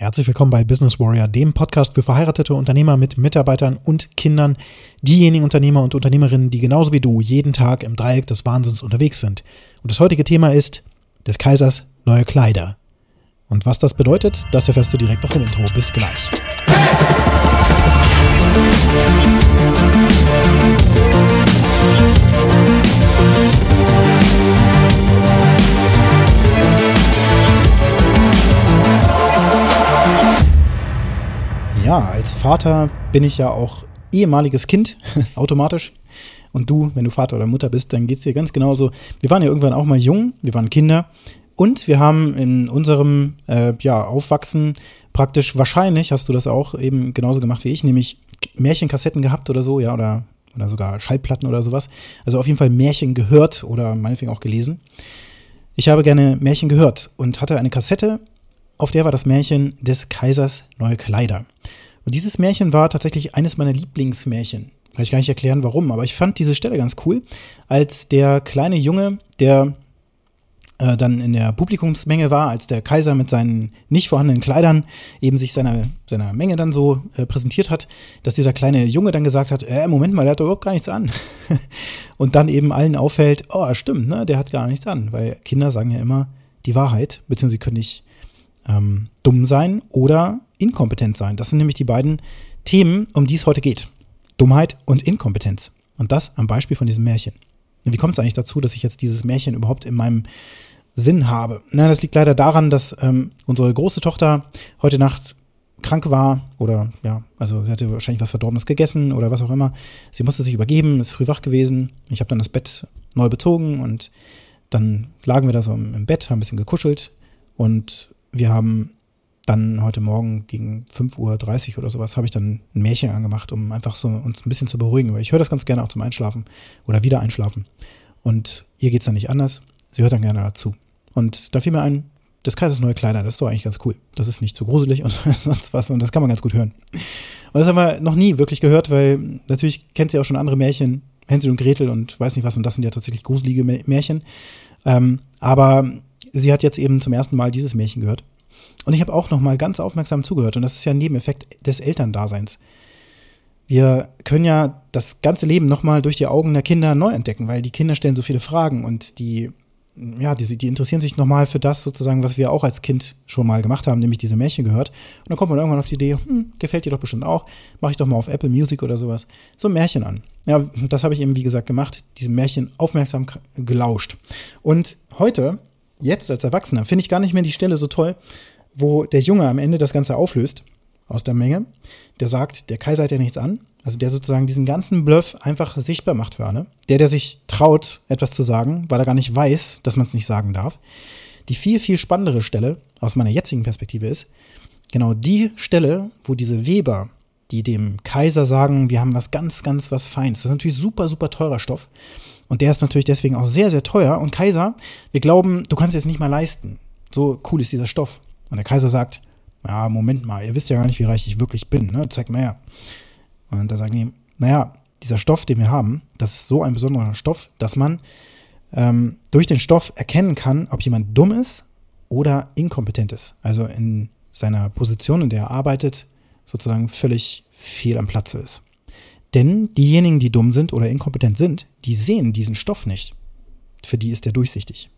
Herzlich willkommen bei Business Warrior, dem Podcast für verheiratete Unternehmer mit Mitarbeitern und Kindern, diejenigen Unternehmer und Unternehmerinnen, die genauso wie du jeden Tag im Dreieck des Wahnsinns unterwegs sind. Und das heutige Thema ist des Kaisers neue Kleider. Und was das bedeutet, das erfährst du direkt nach dem Intro. Bis gleich. Ja, Vater bin ich ja auch ehemaliges Kind, automatisch. Und du, wenn du Vater oder Mutter bist, dann geht es dir ganz genauso. Wir waren ja irgendwann auch mal jung, wir waren Kinder. Und wir haben in unserem äh, ja, Aufwachsen praktisch wahrscheinlich, hast du das auch eben genauso gemacht wie ich, nämlich Märchenkassetten gehabt oder so, ja, oder, oder sogar Schallplatten oder sowas. Also auf jeden Fall Märchen gehört oder meinetwegen auch gelesen. Ich habe gerne Märchen gehört und hatte eine Kassette, auf der war das Märchen des Kaisers neue Kleider. Und dieses Märchen war tatsächlich eines meiner Lieblingsmärchen. Kann ich gar nicht erklären, warum, aber ich fand diese Stelle ganz cool, als der kleine Junge, der äh, dann in der Publikumsmenge war, als der Kaiser mit seinen nicht vorhandenen Kleidern eben sich seiner, seiner Menge dann so äh, präsentiert hat, dass dieser kleine Junge dann gesagt hat, äh, Moment mal, der hat doch überhaupt gar nichts an. und dann eben allen auffällt, oh, stimmt, ne, der hat gar nichts an, weil Kinder sagen ja immer die Wahrheit, beziehungsweise sie können nicht ähm, dumm sein oder inkompetent sein. Das sind nämlich die beiden Themen, um die es heute geht. Dummheit und Inkompetenz. Und das am Beispiel von diesem Märchen. Wie kommt es eigentlich dazu, dass ich jetzt dieses Märchen überhaupt in meinem Sinn habe? Na, das liegt leider daran, dass ähm, unsere große Tochter heute Nacht krank war oder ja, also sie hatte wahrscheinlich was Verdorbenes gegessen oder was auch immer. Sie musste sich übergeben, ist früh wach gewesen. Ich habe dann das Bett neu bezogen und dann lagen wir da so im Bett, haben ein bisschen gekuschelt und wir haben dann heute Morgen gegen 5.30 Uhr oder sowas habe ich dann ein Märchen angemacht, um einfach so uns ein bisschen zu beruhigen, weil ich höre das ganz gerne auch zum Einschlafen oder wieder einschlafen. Und ihr geht es dann nicht anders. Sie hört dann gerne dazu. Und da fiel mir ein, des Kaisers neue Kleider, das ist doch eigentlich ganz cool. Das ist nicht so gruselig und sonst was und das kann man ganz gut hören. Und das haben wir noch nie wirklich gehört, weil natürlich kennt sie auch schon andere Märchen, Hänsel und Gretel und weiß nicht was und das sind ja tatsächlich gruselige Märchen. Ähm, aber sie hat jetzt eben zum ersten Mal dieses Märchen gehört. Und ich habe auch noch mal ganz aufmerksam zugehört und das ist ja ein Nebeneffekt des Elterndaseins. Wir können ja das ganze Leben noch mal durch die Augen der Kinder neu entdecken, weil die Kinder stellen so viele Fragen und die ja, die, die interessieren sich nochmal für das sozusagen, was wir auch als Kind schon mal gemacht haben, nämlich diese Märchen gehört. Und dann kommt man irgendwann auf die Idee, hm, gefällt dir doch bestimmt auch, mache ich doch mal auf Apple Music oder sowas, so ein Märchen an. Ja, das habe ich eben, wie gesagt, gemacht, diese Märchen aufmerksam gelauscht. Und heute, jetzt als Erwachsener, finde ich gar nicht mehr die Stelle so toll, wo der Junge am Ende das Ganze auflöst aus der Menge, der sagt, der Kaiser hat ja nichts an, also der sozusagen diesen ganzen Bluff einfach sichtbar macht für alle. Der, der sich traut, etwas zu sagen, weil er gar nicht weiß, dass man es nicht sagen darf. Die viel, viel spannendere Stelle aus meiner jetzigen Perspektive ist, genau die Stelle, wo diese Weber, die dem Kaiser sagen, wir haben was ganz, ganz was Feins. Das ist natürlich super, super teurer Stoff. Und der ist natürlich deswegen auch sehr, sehr teuer. Und Kaiser, wir glauben, du kannst es nicht mal leisten. So cool ist dieser Stoff. Und der Kaiser sagt, ja, Moment mal, ihr wisst ja gar nicht, wie reich ich wirklich bin, ne? Zeig mal her. Und da sagen die, naja, dieser Stoff, den wir haben, das ist so ein besonderer Stoff, dass man ähm, durch den Stoff erkennen kann, ob jemand dumm ist oder inkompetent ist. Also in seiner Position, in der er arbeitet, sozusagen völlig fehl am Platze ist. Denn diejenigen, die dumm sind oder inkompetent sind, die sehen diesen Stoff nicht. Für die ist der durchsichtig.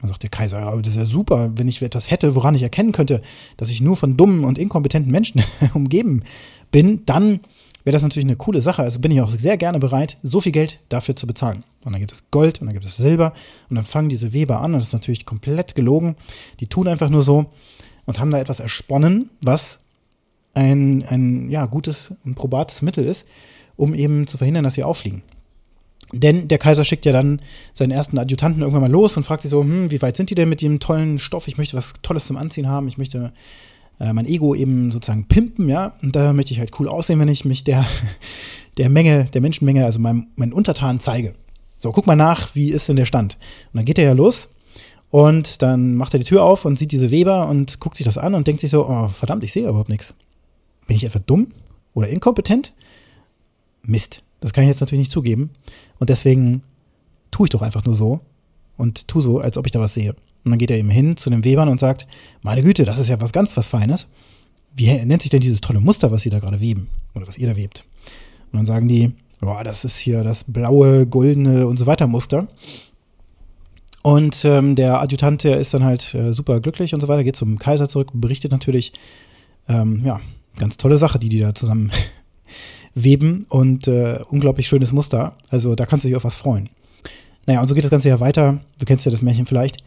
Dann sagt der Kaiser, ja, das ist ja super, wenn ich etwas hätte, woran ich erkennen könnte, dass ich nur von dummen und inkompetenten Menschen umgeben bin, dann wäre das natürlich eine coole Sache. Also bin ich auch sehr gerne bereit, so viel Geld dafür zu bezahlen. Und dann gibt es Gold und dann gibt es Silber und dann fangen diese Weber an und das ist natürlich komplett gelogen. Die tun einfach nur so und haben da etwas ersponnen, was ein, ein ja, gutes und probates Mittel ist, um eben zu verhindern, dass sie auffliegen. Denn der Kaiser schickt ja dann seinen ersten Adjutanten irgendwann mal los und fragt sich so, hm, wie weit sind die denn mit dem tollen Stoff? Ich möchte was Tolles zum Anziehen haben. Ich möchte äh, mein Ego eben sozusagen pimpen, ja. Und da möchte ich halt cool aussehen, wenn ich mich der, der Menge, der Menschenmenge, also meinem, meinen Untertanen zeige. So, guck mal nach, wie ist denn der Stand? Und dann geht er ja los und dann macht er die Tür auf und sieht diese Weber und guckt sich das an und denkt sich so, oh, verdammt, ich sehe überhaupt nichts. Bin ich etwa dumm oder inkompetent? Mist. Das kann ich jetzt natürlich nicht zugeben. Und deswegen tue ich doch einfach nur so und tu so, als ob ich da was sehe. Und dann geht er eben hin zu den Webern und sagt, meine Güte, das ist ja was ganz was Feines. Wie nennt sich denn dieses tolle Muster, was Sie da gerade weben? Oder was ihr da webt? Und dann sagen die, boah, das ist hier das blaue, goldene und so weiter Muster. Und ähm, der Adjutant, der ist dann halt äh, super glücklich und so weiter, geht zum Kaiser zurück, berichtet natürlich, ähm, ja, ganz tolle Sache, die die da zusammen weben und äh, unglaublich schönes Muster. Also da kannst du dich auf was freuen. Naja, und so geht das Ganze ja weiter. Du kennst ja das Märchen vielleicht.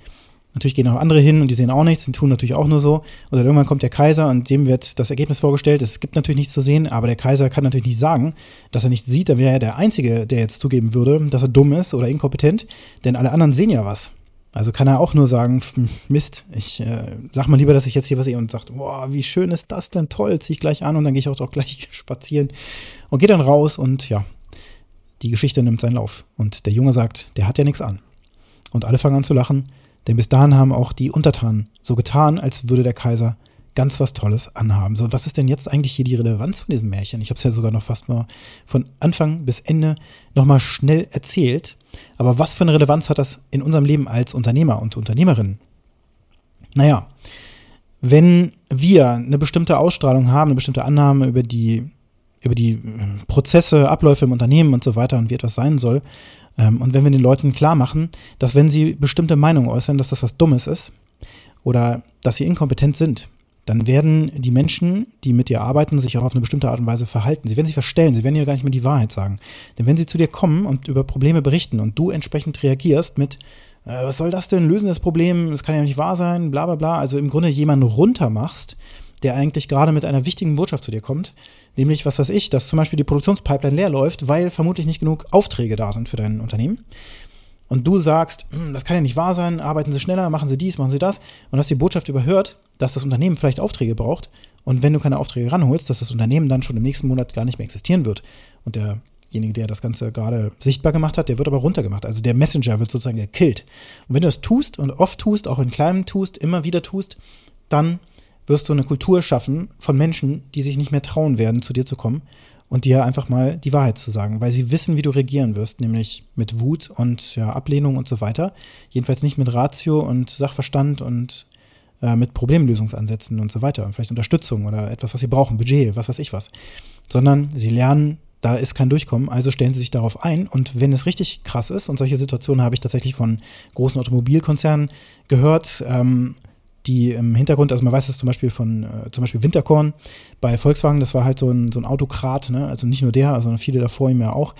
Natürlich gehen auch andere hin und die sehen auch nichts und tun natürlich auch nur so. Und dann irgendwann kommt der Kaiser und dem wird das Ergebnis vorgestellt. Es gibt natürlich nichts zu sehen, aber der Kaiser kann natürlich nicht sagen, dass er nichts sieht. Dann wäre er der Einzige, der jetzt zugeben würde, dass er dumm ist oder inkompetent, denn alle anderen sehen ja was. Also kann er auch nur sagen, Mist, ich äh, sag mal lieber, dass ich jetzt hier was sehe und sagt, boah, wie schön ist das denn, toll, zieh ich gleich an und dann gehe ich auch doch gleich spazieren und gehe dann raus und ja, die Geschichte nimmt seinen Lauf. Und der Junge sagt, der hat ja nichts an. Und alle fangen an zu lachen denn bis dahin haben auch die Untertanen so getan, als würde der Kaiser ganz was Tolles anhaben. So, was ist denn jetzt eigentlich hier die Relevanz von diesem Märchen? Ich habe es ja sogar noch fast mal von Anfang bis Ende nochmal schnell erzählt. Aber was für eine Relevanz hat das in unserem Leben als Unternehmer und Unternehmerin? Naja, wenn wir eine bestimmte Ausstrahlung haben, eine bestimmte Annahme über die, über die ähm, Prozesse, Abläufe im Unternehmen und so weiter und wie etwas sein soll, ähm, und wenn wir den Leuten klar machen, dass wenn sie bestimmte Meinungen äußern, dass das was Dummes ist oder dass sie inkompetent sind, dann werden die Menschen, die mit dir arbeiten, sich auch auf eine bestimmte Art und Weise verhalten. Sie werden sich verstellen, sie werden dir gar nicht mehr die Wahrheit sagen. Denn wenn sie zu dir kommen und über Probleme berichten und du entsprechend reagierst mit, äh, was soll das denn, lösen das Problem, das kann ja nicht wahr sein, bla bla bla, also im Grunde jemanden runtermachst, der eigentlich gerade mit einer wichtigen Botschaft zu dir kommt, nämlich, was weiß ich, dass zum Beispiel die Produktionspipeline leer läuft, weil vermutlich nicht genug Aufträge da sind für dein Unternehmen. Und du sagst, hm, das kann ja nicht wahr sein, arbeiten Sie schneller, machen Sie dies, machen Sie das. Und hast die Botschaft überhört, dass das Unternehmen vielleicht Aufträge braucht. Und wenn du keine Aufträge ranholst, dass das Unternehmen dann schon im nächsten Monat gar nicht mehr existieren wird. Und derjenige, der das Ganze gerade sichtbar gemacht hat, der wird aber runtergemacht. Also der Messenger wird sozusagen gekillt. Und wenn du das tust und oft tust, auch in kleinem tust, immer wieder tust, dann wirst du eine Kultur schaffen von Menschen, die sich nicht mehr trauen werden, zu dir zu kommen und dir einfach mal die Wahrheit zu sagen, weil sie wissen, wie du regieren wirst, nämlich mit Wut und ja, Ablehnung und so weiter. Jedenfalls nicht mit Ratio und Sachverstand und äh, mit Problemlösungsansätzen und so weiter und vielleicht Unterstützung oder etwas, was sie brauchen, Budget, was weiß ich was, sondern sie lernen, da ist kein Durchkommen, also stellen sie sich darauf ein und wenn es richtig krass ist, und solche Situationen habe ich tatsächlich von großen Automobilkonzernen gehört, ähm, die im Hintergrund, also man weiß das zum Beispiel von, äh, zum Beispiel Winterkorn bei Volkswagen, das war halt so ein, so ein Autokrat, ne? also nicht nur der, sondern viele davor ihm ja auch,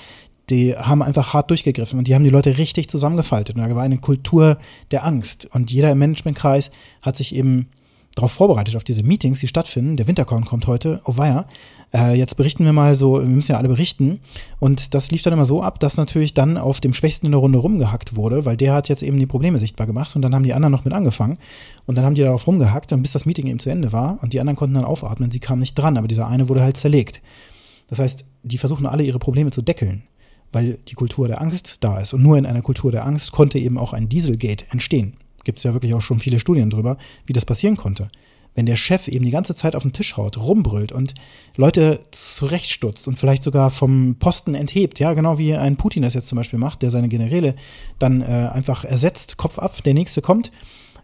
die haben einfach hart durchgegriffen und die haben die Leute richtig zusammengefaltet. Und da war eine Kultur der Angst. Und jeder im Managementkreis hat sich eben darauf vorbereitet, auf diese Meetings, die stattfinden. Der Winterkorn kommt heute, oh weia. Äh, jetzt berichten wir mal so, wir müssen ja alle berichten. Und das lief dann immer so ab, dass natürlich dann auf dem Schwächsten in der Runde rumgehackt wurde, weil der hat jetzt eben die Probleme sichtbar gemacht und dann haben die anderen noch mit angefangen. Und dann haben die darauf rumgehackt, dann bis das Meeting eben zu Ende war und die anderen konnten dann aufatmen, sie kamen nicht dran, aber dieser eine wurde halt zerlegt. Das heißt, die versuchen alle ihre Probleme zu deckeln, weil die Kultur der Angst da ist. Und nur in einer Kultur der Angst konnte eben auch ein Dieselgate entstehen gibt es ja wirklich auch schon viele Studien drüber, wie das passieren konnte. Wenn der Chef eben die ganze Zeit auf den Tisch haut, rumbrüllt und Leute zurechtstutzt und vielleicht sogar vom Posten enthebt, ja, genau wie ein Putin das jetzt zum Beispiel macht, der seine Generäle dann äh, einfach ersetzt, Kopf ab, der nächste kommt,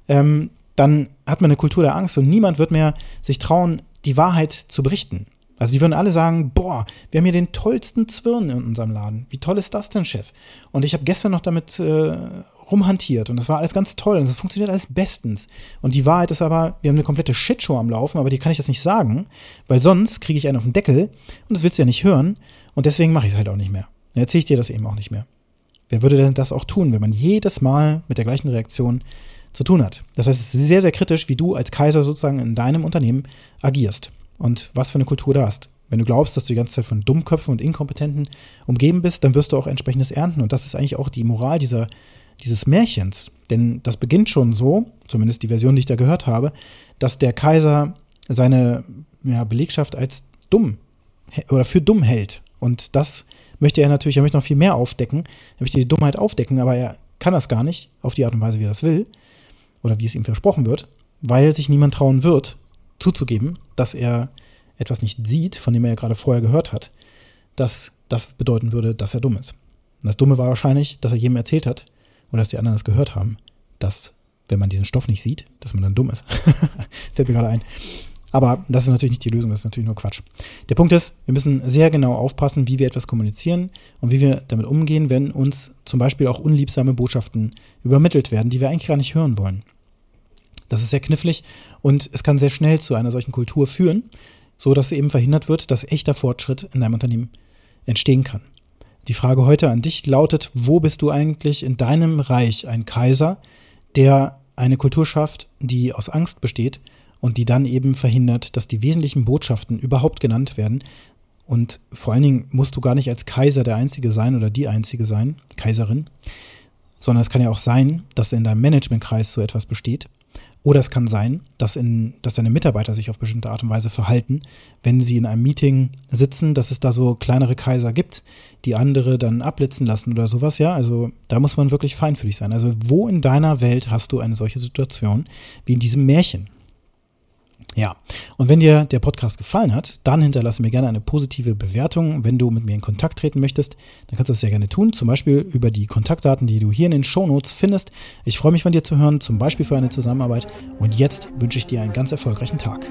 ähm, dann hat man eine Kultur der Angst und niemand wird mehr sich trauen, die Wahrheit zu berichten. Also die würden alle sagen, boah, wir haben hier den tollsten Zwirn in unserem Laden. Wie toll ist das denn, Chef? Und ich habe gestern noch damit äh, rumhantiert und das war alles ganz toll und es funktioniert alles bestens. Und die Wahrheit ist aber, wir haben eine komplette Shitshow am Laufen, aber die kann ich jetzt nicht sagen, weil sonst kriege ich einen auf den Deckel und das willst du ja nicht hören und deswegen mache ich es halt auch nicht mehr. Dann erzähle ich dir das eben auch nicht mehr. Wer würde denn das auch tun, wenn man jedes Mal mit der gleichen Reaktion zu tun hat? Das heißt, es ist sehr, sehr kritisch, wie du als Kaiser sozusagen in deinem Unternehmen agierst und was für eine Kultur du hast. Wenn du glaubst, dass du die ganze Zeit von Dummköpfen und Inkompetenten umgeben bist, dann wirst du auch entsprechendes ernten. Und das ist eigentlich auch die Moral dieser dieses Märchens. Denn das beginnt schon so, zumindest die Version, die ich da gehört habe, dass der Kaiser seine ja, Belegschaft als dumm oder für dumm hält. Und das möchte er natürlich, er möchte noch viel mehr aufdecken, er möchte die Dummheit aufdecken, aber er kann das gar nicht auf die Art und Weise, wie er das will oder wie es ihm versprochen wird, weil sich niemand trauen wird, zuzugeben, dass er etwas nicht sieht, von dem er ja gerade vorher gehört hat, dass das bedeuten würde, dass er dumm ist. Und das Dumme war wahrscheinlich, dass er jedem erzählt hat, oder dass die anderen das gehört haben, dass wenn man diesen Stoff nicht sieht, dass man dann dumm ist. Fällt mir gerade ein. Aber das ist natürlich nicht die Lösung, das ist natürlich nur Quatsch. Der Punkt ist, wir müssen sehr genau aufpassen, wie wir etwas kommunizieren und wie wir damit umgehen, wenn uns zum Beispiel auch unliebsame Botschaften übermittelt werden, die wir eigentlich gar nicht hören wollen. Das ist sehr knifflig und es kann sehr schnell zu einer solchen Kultur führen, so dass eben verhindert wird, dass echter Fortschritt in deinem Unternehmen entstehen kann. Die Frage heute an dich lautet, wo bist du eigentlich in deinem Reich ein Kaiser, der eine Kultur schafft, die aus Angst besteht und die dann eben verhindert, dass die wesentlichen Botschaften überhaupt genannt werden. Und vor allen Dingen musst du gar nicht als Kaiser der Einzige sein oder die Einzige sein, Kaiserin, sondern es kann ja auch sein, dass in deinem Managementkreis so etwas besteht. Oder es kann sein, dass, in, dass deine Mitarbeiter sich auf bestimmte Art und Weise verhalten, wenn sie in einem Meeting sitzen, dass es da so kleinere Kaiser gibt, die andere dann abblitzen lassen oder sowas. Ja, also da muss man wirklich feinfühlig sein. Also wo in deiner Welt hast du eine solche Situation wie in diesem Märchen? Ja, und wenn dir der Podcast gefallen hat, dann hinterlasse mir gerne eine positive Bewertung. Wenn du mit mir in Kontakt treten möchtest, dann kannst du das sehr gerne tun, zum Beispiel über die Kontaktdaten, die du hier in den Shownotes findest. Ich freue mich von dir zu hören, zum Beispiel für eine Zusammenarbeit. Und jetzt wünsche ich dir einen ganz erfolgreichen Tag.